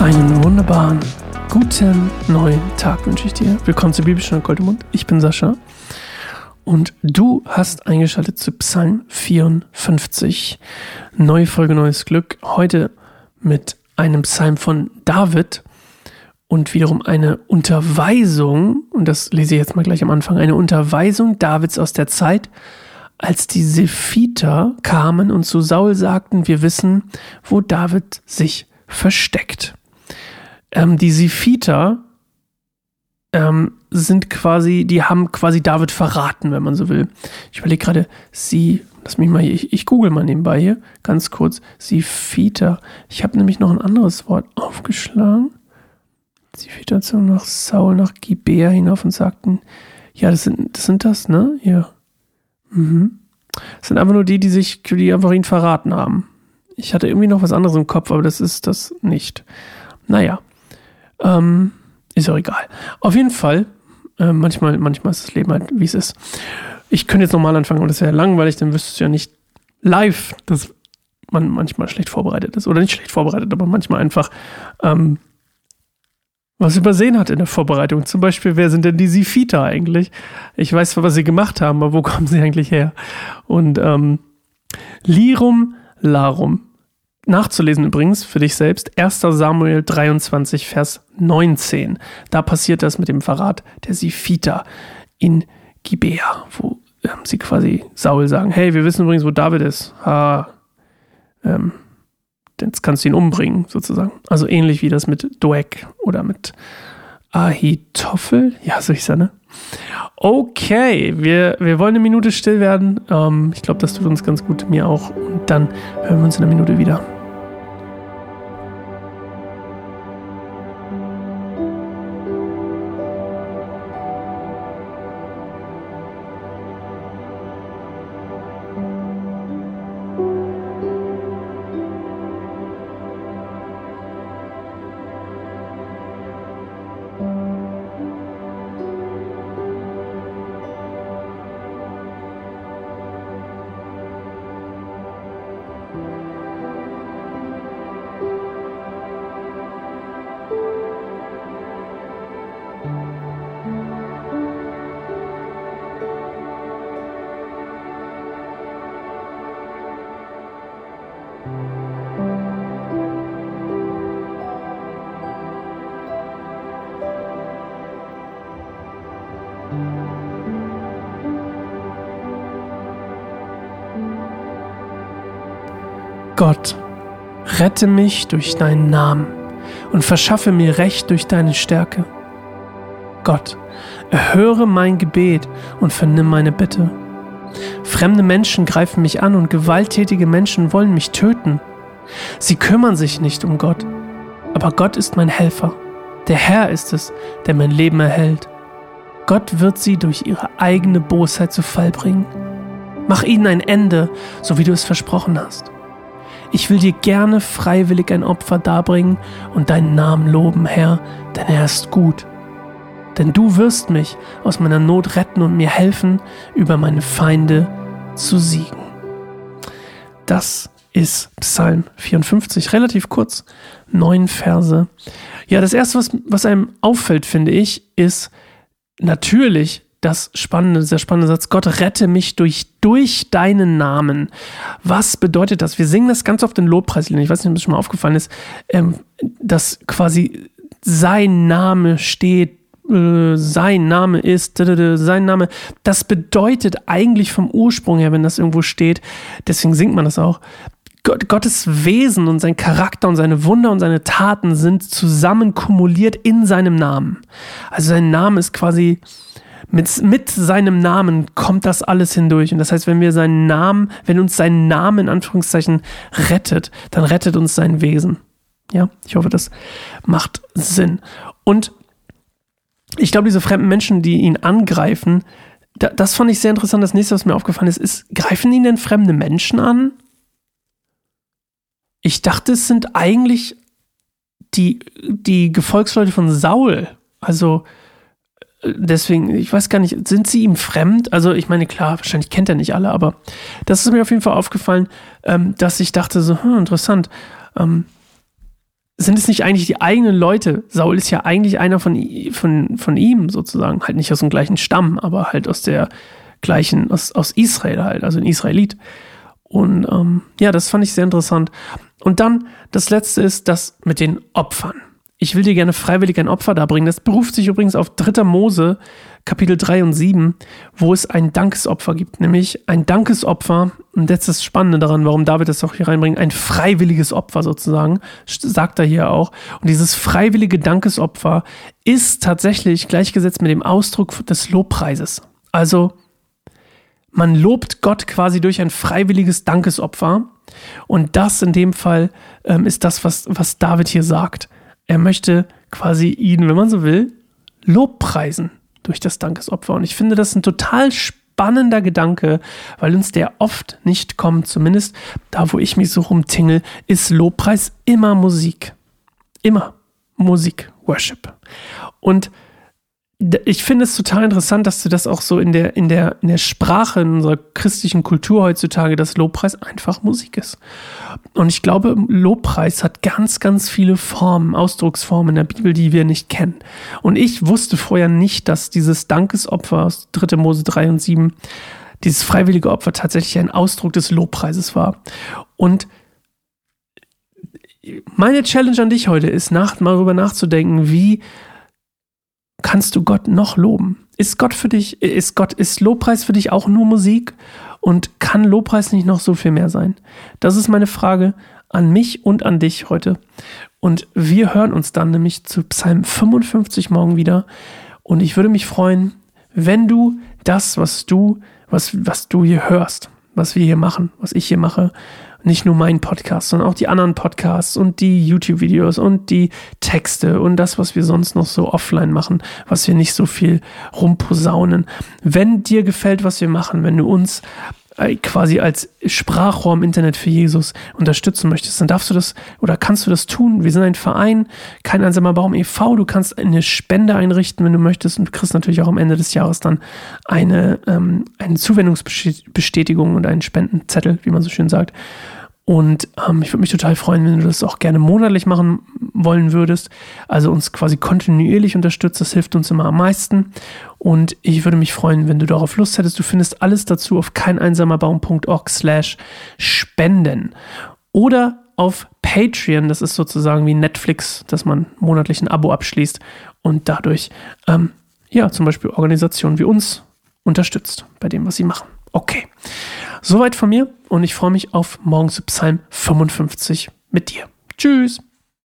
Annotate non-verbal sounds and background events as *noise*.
Einen wunderbaren guten neuen Tag wünsche ich dir. Willkommen zu Bibelstunde Goldemund. Ich bin Sascha und du hast eingeschaltet zu Psalm 54. Neue Folge, neues Glück. Heute mit einem Psalm von David und wiederum eine Unterweisung, und das lese ich jetzt mal gleich am Anfang, eine Unterweisung Davids aus der Zeit, als die Sephiter kamen und zu Saul sagten, wir wissen, wo David sich versteckt. Ähm, die Sephiter ähm, sind quasi, die haben quasi David verraten, wenn man so will. Ich überlege gerade, sie, lass mich mal hier, ich, ich google mal nebenbei hier, ganz kurz, Sephiter. Ich habe nämlich noch ein anderes Wort aufgeschlagen. Sephiter zogen nach Saul, nach Gibea hinauf und sagten, ja, das sind das, sind das ne? Ja. Mhm. Das sind einfach nur die, die sich, die einfach ihn verraten haben. Ich hatte irgendwie noch was anderes im Kopf, aber das ist das nicht. Naja. Ähm, ist auch egal. Auf jeden Fall, äh, manchmal, manchmal ist das Leben halt, wie es ist. Ich könnte jetzt nochmal anfangen, aber das wäre langweilig, dann wüsstest du ja nicht live, dass man manchmal schlecht vorbereitet ist. Oder nicht schlecht vorbereitet, aber manchmal einfach ähm, was übersehen hat in der Vorbereitung. Zum Beispiel, wer sind denn die Sifita eigentlich? Ich weiß zwar, was sie gemacht haben, aber wo *laughs* kommen sie eigentlich her? Und ähm, Lirum Larum nachzulesen übrigens für dich selbst. 1. Samuel 23, Vers 19. Da passiert das mit dem Verrat der Sifita in Gibea, wo ähm, sie quasi Saul sagen, hey, wir wissen übrigens, wo David ist. Ha, ähm, jetzt kannst du ihn umbringen, sozusagen. Also ähnlich wie das mit Doeg oder mit Ahitophel. Ja, so ich ja, ne? Okay, wir, wir wollen eine Minute still werden. Ähm, ich glaube, das tut uns ganz gut, mir auch. Und dann hören wir uns in einer Minute wieder. Gott, rette mich durch deinen Namen und verschaffe mir Recht durch deine Stärke. Gott, erhöre mein Gebet und vernimm meine Bitte. Fremde Menschen greifen mich an und gewalttätige Menschen wollen mich töten. Sie kümmern sich nicht um Gott, aber Gott ist mein Helfer. Der Herr ist es, der mein Leben erhält. Gott wird sie durch ihre eigene Bosheit zu Fall bringen. Mach ihnen ein Ende, so wie du es versprochen hast. Ich will dir gerne freiwillig ein Opfer darbringen und deinen Namen loben, Herr, denn er ist gut. Denn du wirst mich aus meiner Not retten und mir helfen, über meine Feinde zu siegen. Das ist Psalm 54, relativ kurz, neun Verse. Ja, das erste, was, was einem auffällt, finde ich, ist natürlich das spannende, sehr spannende Satz, Gott rette mich durch, durch deinen Namen. Was bedeutet das? Wir singen das ganz oft in Lobpreisliedern. Ich weiß nicht, ob das schon mal aufgefallen ist, ähm, dass quasi sein Name steht, äh, sein Name ist, sein Name. Das bedeutet eigentlich vom Ursprung her, wenn das irgendwo steht, deswegen singt man das auch, Gott, Gottes Wesen und sein Charakter und seine Wunder und seine Taten sind zusammen kumuliert in seinem Namen. Also sein Name ist quasi mit, mit seinem Namen kommt das alles hindurch. Und das heißt, wenn wir seinen Namen, wenn uns sein Name in Anführungszeichen rettet, dann rettet uns sein Wesen. Ja, ich hoffe, das macht Sinn. Und ich glaube, diese fremden Menschen, die ihn angreifen, da, das fand ich sehr interessant. Das nächste, was mir aufgefallen ist, ist, greifen ihn denn fremde Menschen an? Ich dachte, es sind eigentlich die, die Gefolgsleute von Saul. Also, deswegen, ich weiß gar nicht, sind sie ihm fremd? Also ich meine, klar, wahrscheinlich kennt er nicht alle, aber das ist mir auf jeden Fall aufgefallen, ähm, dass ich dachte so, hm, interessant. Ähm, sind es nicht eigentlich die eigenen Leute? Saul ist ja eigentlich einer von, von, von ihm sozusagen, halt nicht aus dem gleichen Stamm, aber halt aus der gleichen, aus, aus Israel halt, also ein Israelit. Und ähm, ja, das fand ich sehr interessant. Und dann das letzte ist das mit den Opfern. Ich will dir gerne freiwillig ein Opfer darbringen. Das beruft sich übrigens auf 3. Mose, Kapitel 3 und 7, wo es ein Dankesopfer gibt. Nämlich ein Dankesopfer, und das ist das Spannende daran, warum David das auch hier reinbringt, ein freiwilliges Opfer sozusagen, sagt er hier auch. Und dieses freiwillige Dankesopfer ist tatsächlich gleichgesetzt mit dem Ausdruck des Lobpreises. Also, man lobt Gott quasi durch ein freiwilliges Dankesopfer. Und das in dem Fall ähm, ist das, was, was David hier sagt. Er möchte quasi ihn, wenn man so will, Lobpreisen durch das Dankesopfer. Und ich finde das ein total spannender Gedanke, weil uns der oft nicht kommt. Zumindest da, wo ich mich so rumtingel, ist Lobpreis immer Musik. Immer Musik, Worship. Und ich finde es total interessant, dass du das auch so in der, in der, in der Sprache in unserer christlichen Kultur heutzutage, dass Lobpreis einfach Musik ist. Und ich glaube, Lobpreis hat ganz, ganz viele Formen, Ausdrucksformen in der Bibel, die wir nicht kennen. Und ich wusste vorher nicht, dass dieses Dankesopfer aus 3. Mose 3 und 7, dieses freiwillige Opfer tatsächlich ein Ausdruck des Lobpreises war. Und meine Challenge an dich heute ist, nach, mal darüber nachzudenken, wie kannst du Gott noch loben? Ist Gott für dich, ist Gott, ist Lobpreis für dich auch nur Musik? Und kann Lobpreis nicht noch so viel mehr sein? Das ist meine Frage an mich und an dich heute. Und wir hören uns dann nämlich zu Psalm 55 morgen wieder. Und ich würde mich freuen, wenn du das, was du, was, was du hier hörst, was wir hier machen, was ich hier mache, nicht nur mein Podcast, sondern auch die anderen Podcasts und die YouTube-Videos und die Texte und das, was wir sonst noch so offline machen, was wir nicht so viel rumposaunen. Wenn dir gefällt, was wir machen, wenn du uns quasi als Sprachrohr im Internet für Jesus unterstützen möchtest, dann darfst du das oder kannst du das tun. Wir sind ein Verein, kein einsamer Baum e.V. Du kannst eine Spende einrichten, wenn du möchtest und du kriegst natürlich auch am Ende des Jahres dann eine, ähm, eine Zuwendungsbestätigung und einen Spendenzettel, wie man so schön sagt. Und ähm, ich würde mich total freuen, wenn du das auch gerne monatlich machen wollen würdest. Also uns quasi kontinuierlich unterstützt. Das hilft uns immer am meisten. Und ich würde mich freuen, wenn du darauf Lust hättest. Du findest alles dazu auf keineinsamerbaum.org slash spenden. Oder auf Patreon. Das ist sozusagen wie Netflix, dass man monatlich ein Abo abschließt und dadurch, ähm, ja, zum Beispiel Organisationen wie uns unterstützt bei dem, was sie machen. Okay. Soweit von mir und ich freue mich auf morgen zu Psalm 55 mit dir. Tschüss.